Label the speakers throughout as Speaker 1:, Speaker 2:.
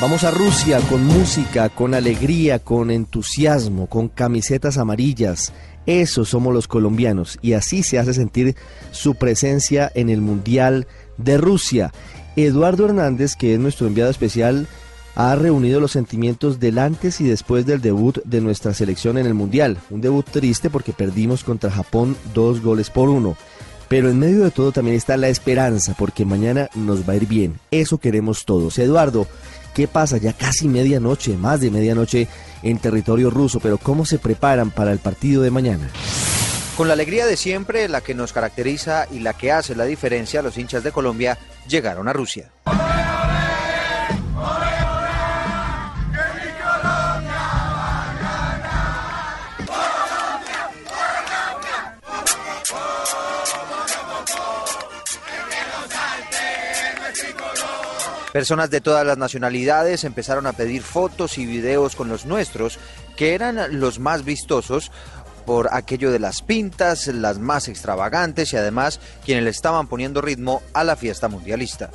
Speaker 1: Vamos a Rusia con música, con alegría, con entusiasmo, con camisetas amarillas. Esos somos los colombianos y así se hace sentir su presencia en el Mundial de Rusia. Eduardo Hernández, que es nuestro enviado especial, ha reunido los sentimientos del antes y después del debut de nuestra selección en el Mundial. Un debut triste porque perdimos contra Japón dos goles por uno. Pero en medio de todo también está la esperanza porque mañana nos va a ir bien. Eso queremos todos. Eduardo, ¿Qué pasa? Ya casi medianoche, más de medianoche en territorio ruso, pero ¿cómo se preparan para el partido de mañana?
Speaker 2: Con la alegría de siempre, la que nos caracteriza y la que hace la diferencia, los hinchas de Colombia llegaron a Rusia. Personas de todas las nacionalidades empezaron a pedir fotos y videos con los nuestros, que eran los más vistosos por aquello de las pintas, las más extravagantes y además quienes le estaban poniendo ritmo a la fiesta mundialista.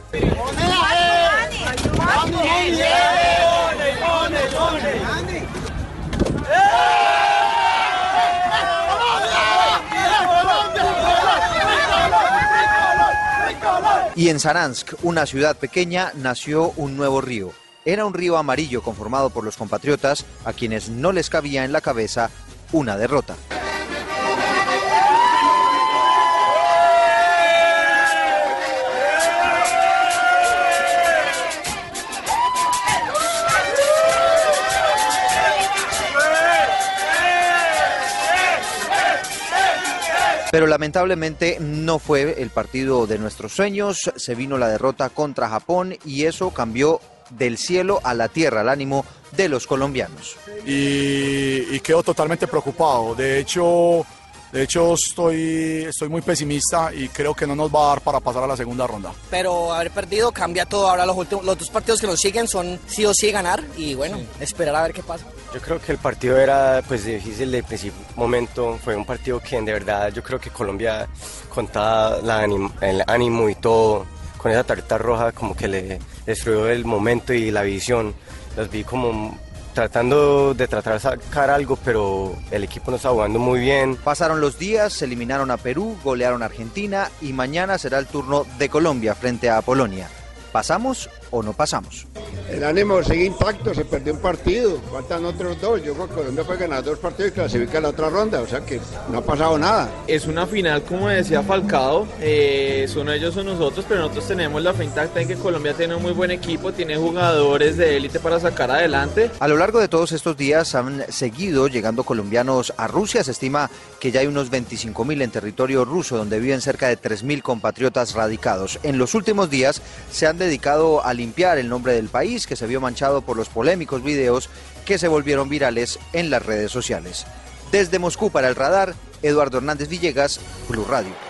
Speaker 2: Y en Saransk, una ciudad pequeña, nació un nuevo río. Era un río amarillo conformado por los compatriotas a quienes no les cabía en la cabeza una derrota. Pero lamentablemente no fue el partido de nuestros sueños, se vino la derrota contra Japón y eso cambió del cielo a la tierra el ánimo de los colombianos.
Speaker 3: Y, y quedo totalmente preocupado. De hecho, de hecho, estoy, estoy muy pesimista y creo que no nos va a dar para pasar a la segunda ronda.
Speaker 4: Pero haber perdido cambia todo. Ahora los, últimos, los dos partidos que nos siguen son sí o sí ganar y bueno, esperar a ver qué pasa.
Speaker 5: Yo creo que el partido era pues difícil de principio momento. Fue un partido que de verdad yo creo que Colombia contaba el ánimo y todo con esa tarjeta roja como que le destruyó el momento y la visión. Los vi como tratando de tratar de sacar algo, pero el equipo no está jugando muy bien.
Speaker 2: Pasaron los días, se eliminaron a Perú, golearon a Argentina y mañana será el turno de Colombia frente a Polonia. ¿Pasamos o no pasamos?
Speaker 6: El ánimo sigue intacto, se perdió un partido, faltan otros dos. Yo creo que Colombia puede ganar dos partidos y clasifica la otra ronda, o sea que no ha pasado nada.
Speaker 7: Es una final, como decía Falcao, eh, son ellos o nosotros, pero nosotros tenemos la fe intacta en que Colombia tiene un muy buen equipo, tiene jugadores de élite para sacar adelante.
Speaker 2: A lo largo de todos estos días han seguido llegando colombianos a Rusia, se estima que ya hay unos 25 mil en territorio ruso, donde viven cerca de 3 mil compatriotas radicados. En los últimos días se han dedicado a limpiar el nombre del país, que se vio manchado por los polémicos videos que se volvieron virales en las redes sociales. Desde Moscú para el radar, Eduardo Hernández Villegas, Blue Radio.